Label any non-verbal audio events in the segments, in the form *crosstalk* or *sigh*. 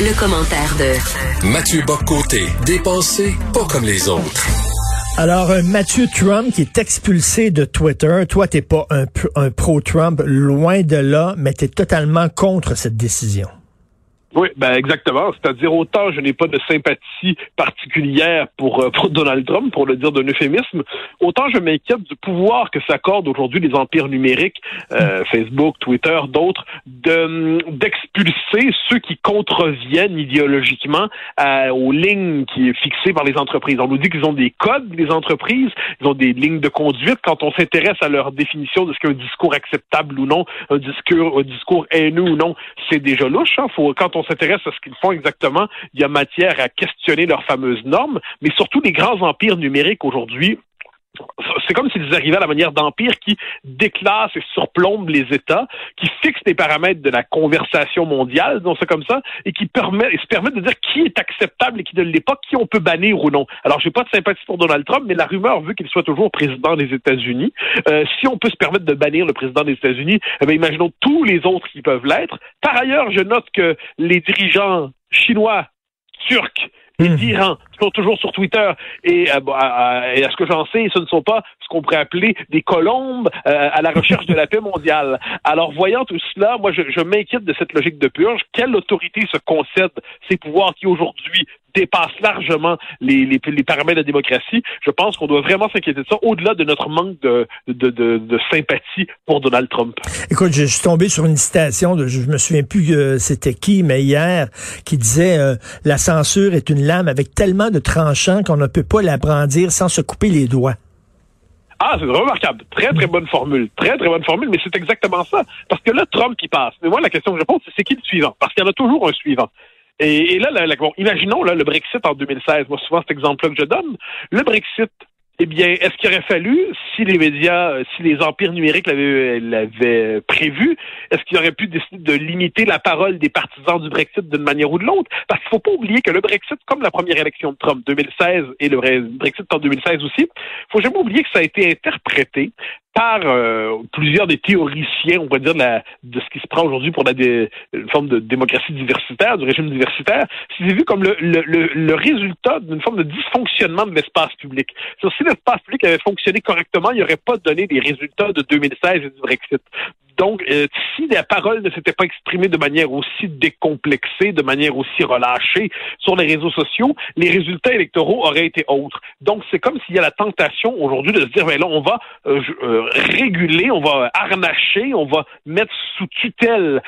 Le, commentaire de Mathieu Boccoté, dépensé pas comme les autres. Alors, euh, Mathieu Trump qui est expulsé de Twitter. Toi, t'es pas un, un pro-Trump, loin de là, mais t'es totalement contre cette décision. Oui, ben exactement. C'est-à-dire autant je n'ai pas de sympathie particulière pour, euh, pour Donald Trump, pour le dire d'un euphémisme, autant je m'inquiète du pouvoir que s'accordent aujourd'hui les empires numériques, euh, Facebook, Twitter, d'autres, de d'expulser ceux qui contreviennent idéologiquement aux lignes qui est fixées par les entreprises. On nous dit qu'ils ont des codes, les entreprises, ils ont des lignes de conduite. Quand on s'intéresse à leur définition de ce qu'est un discours acceptable ou non, un discours, un discours haineux ou non, c'est déjà louche. Hein. Faut, quand on s'intéresse à ce qu'ils font exactement, il y a matière à questionner leurs fameuses normes, mais surtout les grands empires numériques aujourd'hui c'est comme s'ils arrivaient à la manière d'empire qui déclasse et surplombe les États, qui fixe les paramètres de la conversation mondiale, disons ça comme ça, et qui permet, se permettent de dire qui est acceptable et qui ne l'est pas, qui on peut bannir ou non. Alors, j'ai pas de sympathie pour Donald Trump, mais la rumeur veut qu'il soit toujours président des États-Unis. Euh, si on peut se permettre de bannir le président des États-Unis, eh imaginons tous les autres qui peuvent l'être. Par ailleurs, je note que les dirigeants chinois, turcs, et mmh. d'Iran, sont toujours sur Twitter. Et, euh, à, ce que j'en sais, ce ne sont pas ce qu'on pourrait appeler des colombes euh, à la recherche de la paix mondiale. Alors, voyant tout cela, moi, je, je m'inquiète de cette logique de purge. Quelle autorité se concède ces pouvoirs qui, aujourd'hui, dépasse largement les, les, paramètres de la démocratie? Je pense qu'on doit vraiment s'inquiéter de ça, au-delà de notre manque de, de, sympathie pour Donald Trump. Écoute, je, suis tombé sur une citation, de, je me souviens plus euh, c'était qui, mais hier, qui disait euh, La censure est une lame avec tellement de tranchants qu'on ne peut pas la brandir sans se couper les doigts. Ah, c'est remarquable. Très, très bonne formule. Très, très bonne formule, mais c'est exactement ça. Parce que là, Trump qui passe. Mais moi, la question que je pose, c'est c'est qui le suivant? Parce qu'il y en a toujours un suivant. Et, là, imaginons là, le Brexit en 2016. Moi, souvent, cet exemple-là que je donne. Le Brexit, eh bien, est-ce qu'il aurait fallu, si les médias, euh, si les empires numériques l'avaient prévu, est-ce qu'il aurait pu décider de limiter la parole des partisans du Brexit d'une manière ou de l'autre? Parce qu'il faut pas oublier que le Brexit, comme la première élection de Trump 2016 et le Brexit en 2016 aussi, faut jamais oublier que ça a été interprété par euh, plusieurs des théoriciens, on va dire, de, la, de ce qui se prend aujourd'hui pour la une forme de démocratie diversitaire, du régime diversitaire, c'est vu comme le, le, le, résultat d'une forme de dysfonctionnement de l'espace public. si l'espace public avait fonctionné correctement, il n'y aurait pas donné les résultats de 2016 et du Brexit. Donc, euh, si la parole ne s'était pas exprimée de manière aussi décomplexée, de manière aussi relâchée sur les réseaux sociaux, les résultats électoraux auraient été autres. Donc, c'est comme s'il y a la tentation aujourd'hui de se dire, ben là, on va euh, euh, réguler, on va harnacher, on va mettre sous tutelle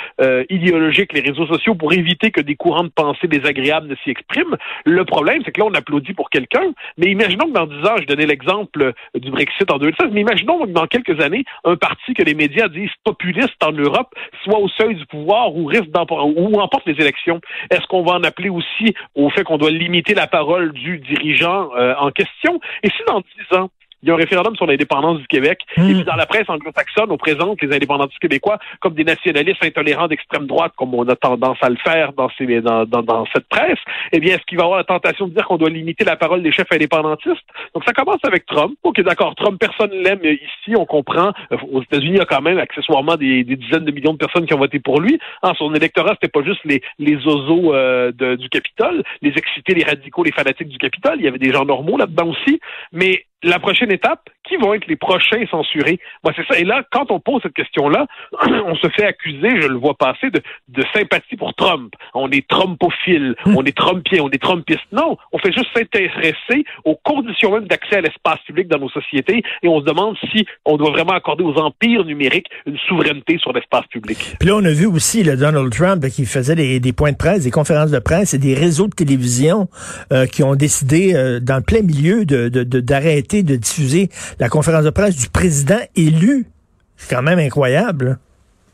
idéologique les réseaux sociaux pour éviter que des courants de pensée désagréables ne s'y expriment. Le problème, c'est que là, on applaudit pour quelqu'un, mais imaginons que dans 10 ans, je donnais l'exemple du Brexit en 2016, mais imaginons que dans quelques années, un parti que les médias disent populiste en Europe soit au seuil du pouvoir ou risque ou emporte les élections. Est-ce qu'on va en appeler aussi au fait qu'on doit limiter la parole du dirigeant euh, en question? Et si dans dix ans, il y a un référendum sur l'indépendance du Québec. Et puis dans la presse anglo-saxonne, on présente les indépendantistes québécois comme des nationalistes intolérants d'extrême droite, comme on a tendance à le faire dans, ces, dans, dans, dans cette presse. Eh bien, est-ce qu'il va y avoir la tentation de dire qu'on doit limiter la parole des chefs indépendantistes? Donc ça commence avec Trump. OK, d'accord, Trump, personne l'aime ici, on comprend. Aux États-Unis, il y a quand même accessoirement des, des, dizaines de millions de personnes qui ont voté pour lui. En son électorat, c'était pas juste les, les oiseaux euh, du Capitole, les excités, les radicaux, les fanatiques du Capitole. Il y avait des gens normaux là-dedans aussi. Mais la prochaine étape, qui vont être les prochains censurés? Moi, c'est ça. Et là, quand on pose cette question-là, *clears throat* on se fait accuser, je le vois passer, de, de sympathie pour Trump. On est Trumpophile, hmm. on est Trumpien, on est Trumpiste. Non, on fait juste s'intéresser aux conditions même d'accès à l'espace public dans nos sociétés et on se demande si on doit vraiment accorder aux empires numériques une souveraineté sur l'espace public. Puis là, on a vu aussi le Donald Trump qui faisait des, des, points de presse, des conférences de presse et des réseaux de télévision euh, qui ont décidé, euh, dans le plein milieu, de, d'arrêter de, diffuser la conférence de presse du président élu. C'est quand même incroyable.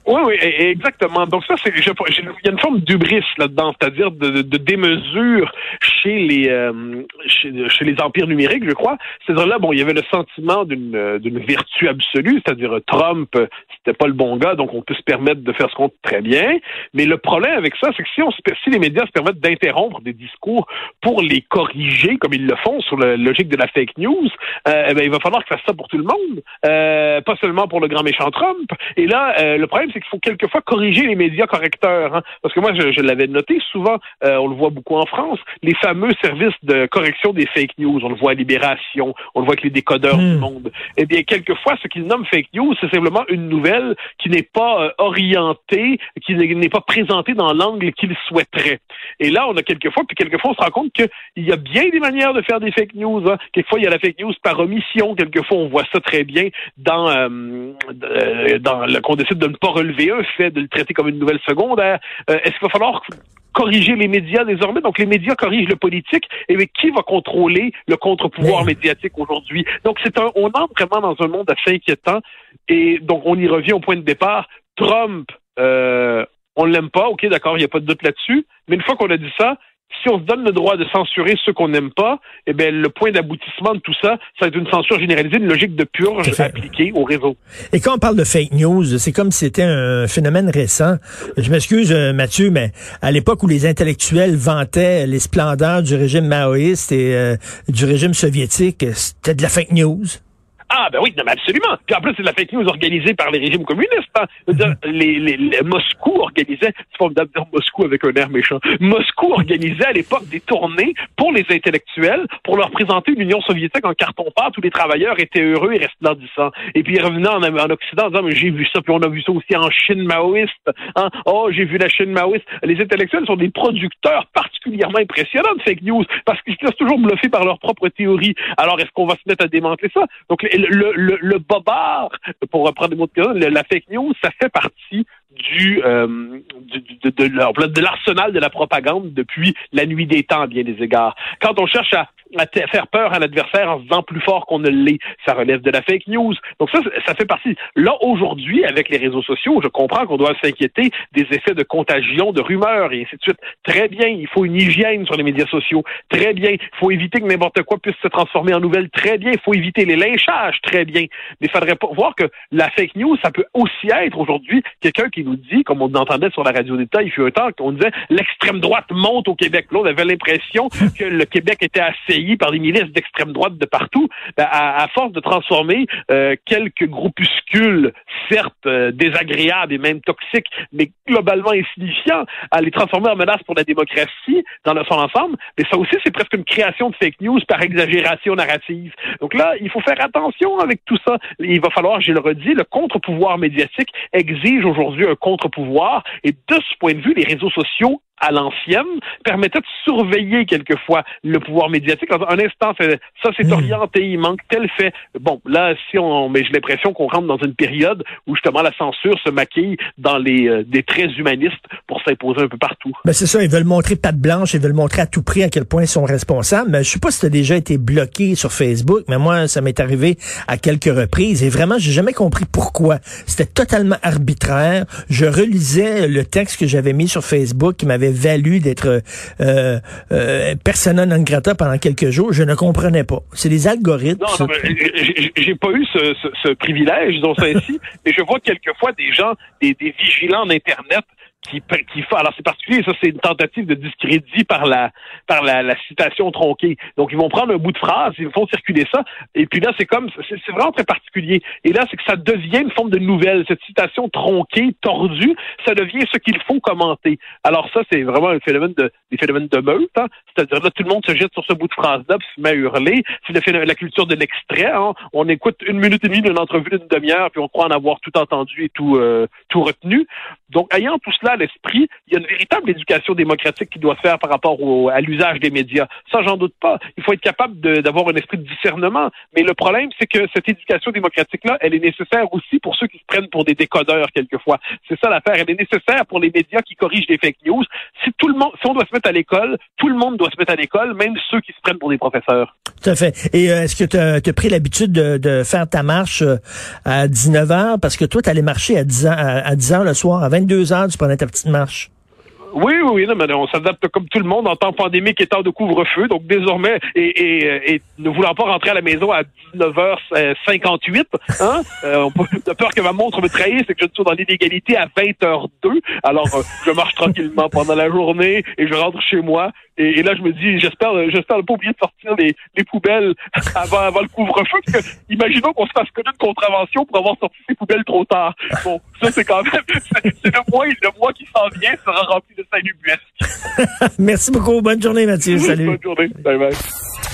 Oui, oui, exactement. Donc ça, c'est, il y a une forme d'ubris là-dedans, c'est-à-dire de, démesure chez les euh, chez, les empires numériques, je crois. C'est-à-dire là, bon, il y avait le sentiment d'une euh, d'une vertu absolue, c'est-à-dire Trump, c'était pas le bon gars, donc on peut se permettre de faire ce qu'on très bien. Mais le problème avec ça, c'est que si on si les médias se permettent d'interrompre des discours pour les corriger, comme ils le font sur la logique de la fake news, euh, eh ben, il va falloir que fasse ça pour tout le monde, euh, pas seulement pour le grand méchant Trump. Et là, le problème, c'est c'est qu'il faut quelquefois corriger les médias correcteurs. Hein. Parce que moi, je, l'avais noté souvent, euh, on le voit beaucoup en France, les fameux services de correction des fake news. On le voit à Libération, on le voit avec les décodeurs du hmm. monde. Eh bien, quelquefois, ce qu'ils nomment fake news, c'est simplement une nouvelle qui n'est pas euh, orientée, qui n'est pas présentée dans l'angle qu'ils souhaiteraient. Et là, on a quelquefois, puis quelquefois, on se rend compte qu'il y a bien des manières de faire des fake news. Hein. Quelquefois, il y a la fake news par omission. Quelquefois, on voit ça très bien dans, euh, dans le, qu'on décide de ne pas relever un fait, de le traiter comme une nouvelle secondaire. Euh, est-ce qu'il va falloir corriger les médias désormais? Donc, les médias corrigent le politique. Et mais qui va contrôler le contre-pouvoir médiatique aujourd'hui? Donc, c'est un, on entre vraiment dans un monde assez inquiétant. Et donc, on y revient au point de départ. Trump, euh, on l'aime pas, ok, d'accord, il n'y a pas de doute là-dessus. Mais une fois qu'on a dit ça, si on se donne le droit de censurer ceux qu'on n'aime pas, eh bien, le point d'aboutissement de tout ça, ça va être une censure généralisée, une logique de purge appliquée au réseau. Et quand on parle de fake news, c'est comme si c'était un phénomène récent. Je m'excuse, euh, Mathieu, mais à l'époque où les intellectuels vantaient les splendeurs du régime maoïste et euh, du régime soviétique, c'était de la fake news. Ah, ben oui, non, mais absolument. Puis en plus, c'est de la fake news organisée par les régimes communistes. Hein. Mhm. les, les, Moscou organisait, c'est formidable de dire Moscou avec un air méchant, Moscou organisait à l'époque des tournées pour les intellectuels, pour leur présenter une Union soviétique en carton-pâte où les travailleurs étaient heureux et resplendissants. Et puis ils revenaient en, en Occident en disant, mais j'ai vu ça, puis on a vu ça aussi en Chine maoïste. Hein? Oh, j'ai vu la Chine maoïste. Les intellectuels sont des producteurs particulièrement impressionnants de fake news parce qu'ils se laissent toujours bluffer par leurs propres théories. Alors, est-ce qu'on va se mettre à démanteler ça? Donc, le, le, le bobard, pour reprendre des mots de la fake news, ça fait partie du, euh, du de, de, de l'arsenal de la propagande depuis la nuit des temps à bien des égards. Quand on cherche à à faire peur à l'adversaire en se disant plus fort qu'on ne l'est. Ça relève de la fake news. Donc ça, ça fait partie. Là, aujourd'hui, avec les réseaux sociaux, je comprends qu'on doit s'inquiéter des effets de contagion, de rumeurs et ainsi de suite. Très bien, il faut une hygiène sur les médias sociaux. Très bien, il faut éviter que n'importe quoi puisse se transformer en nouvelle. Très bien, il faut éviter les lynchages. Très bien. Mais il faudrait voir que la fake news, ça peut aussi être aujourd'hui quelqu'un qui nous dit, comme on entendait sur la radio d'État, il fut un temps qu'on disait l'extrême droite monte au Québec. Là, on avait l'impression *laughs* que le Québec était assez par des milices d'extrême droite de partout, ben, à, force de transformer euh, quelques groupuscules, certes euh, désagréables et même toxiques, mais globalement insignifiants, à les transformer en menace pour la démocratie dans son ensemble, mais ça aussi, c'est presque une création de fake news par exagération narrative. Donc là, il faut faire attention avec tout ça. Il va falloir, je le redis, le contre-pouvoir médiatique exige aujourd'hui contre-pouvoir, et de ce point de vue, les réseaux sociaux à l'ancienne permettait de surveiller quelquefois le pouvoir médiatique. Un instant, ça s'est hmm. orienté, il manque tel fait. Bon, là, si on, mais j'ai l'impression qu'on rentre dans une période où justement la censure se maquille dans les euh, des traits humanistes pour s'imposer un peu partout. Ben c'est ça, ils veulent montrer patte blanche, ils veulent montrer à tout prix à quel point ils sont responsables. Mais je sais pas si tu as déjà été bloqué sur Facebook, mais moi, ça m'est arrivé à quelques reprises et vraiment, j'ai jamais compris pourquoi. C'était totalement arbitraire. Je relisais le texte que j'avais mis sur Facebook qui m'avait valu d'être euh, euh, persona non grata pendant quelques jours, je ne comprenais pas. C'est des algorithmes. Non, non j'ai pas eu ce, ce, ce privilège, disons ça ainsi, *laughs* mais je vois quelquefois des gens, des, des vigilants d'Internet alors c'est particulier, ça c'est une tentative de discrédit par la par la, la, citation tronquée. Donc ils vont prendre un bout de phrase, ils font circuler ça, et puis là c'est comme c'est vraiment très particulier. Et là c'est que ça devient une forme de nouvelle, cette citation tronquée, tordue, ça devient ce qu'il faut commenter. Alors ça c'est vraiment un phénomène de des phénomènes de meute, hein. c'est-à-dire là tout le monde se jette sur ce bout de phrase là, puis se met à hurler. C'est la culture de l'extrait. Hein. On écoute une minute et demie d'une entrevue d'une demi-heure, puis on croit en avoir tout entendu et tout euh, tout retenu. Donc ayant tout cela l'esprit, il y a une véritable éducation démocratique qui doit se faire par rapport au, à l'usage des médias. Ça, j'en doute pas. Il faut être capable d'avoir un esprit de discernement. Mais le problème, c'est que cette éducation démocratique-là, elle est nécessaire aussi pour ceux qui se prennent pour des décodeurs quelquefois. C'est ça l'affaire. Elle est nécessaire pour les médias qui corrigent des fake news. Si tout le monde, si on doit se mettre à l'école, tout le monde doit se mettre à l'école, même ceux qui se prennent pour des professeurs. Tout à fait. Et euh, est-ce que tu as, pris l'habitude de, faire ta marche euh, à 19h? Parce que toi, tu allais marcher à 10 h à, 10 h le soir, à 22 h tu prenais ta petite marche? Oui, oui, non, mais on s'adapte comme tout le monde en temps pandémique et temps de couvre-feu. Donc désormais, et, et, et, ne voulant pas rentrer à la maison à 19h58, hein, *laughs* euh, on de peur que ma montre me trahisse et que je sois dans l'illégalité à 20h02. Alors, euh, je marche tranquillement pendant la journée et je rentre chez moi Et, là, je me dis, j'espère, j'espère ne pas oublier de sortir les, les poubelles *laughs* avant, avant le couvre-feu. Parce que, imaginons qu'on se fasse connaître une contravention pour avoir sorti ses poubelles trop tard. Bon, ça, c'est quand même, *laughs* c'est le mois, le mois qui s'en vient sera rempli de salubuesques. *laughs* Merci beaucoup. Bonne journée, Mathieu. Salut. Bonne journée. Bye bye.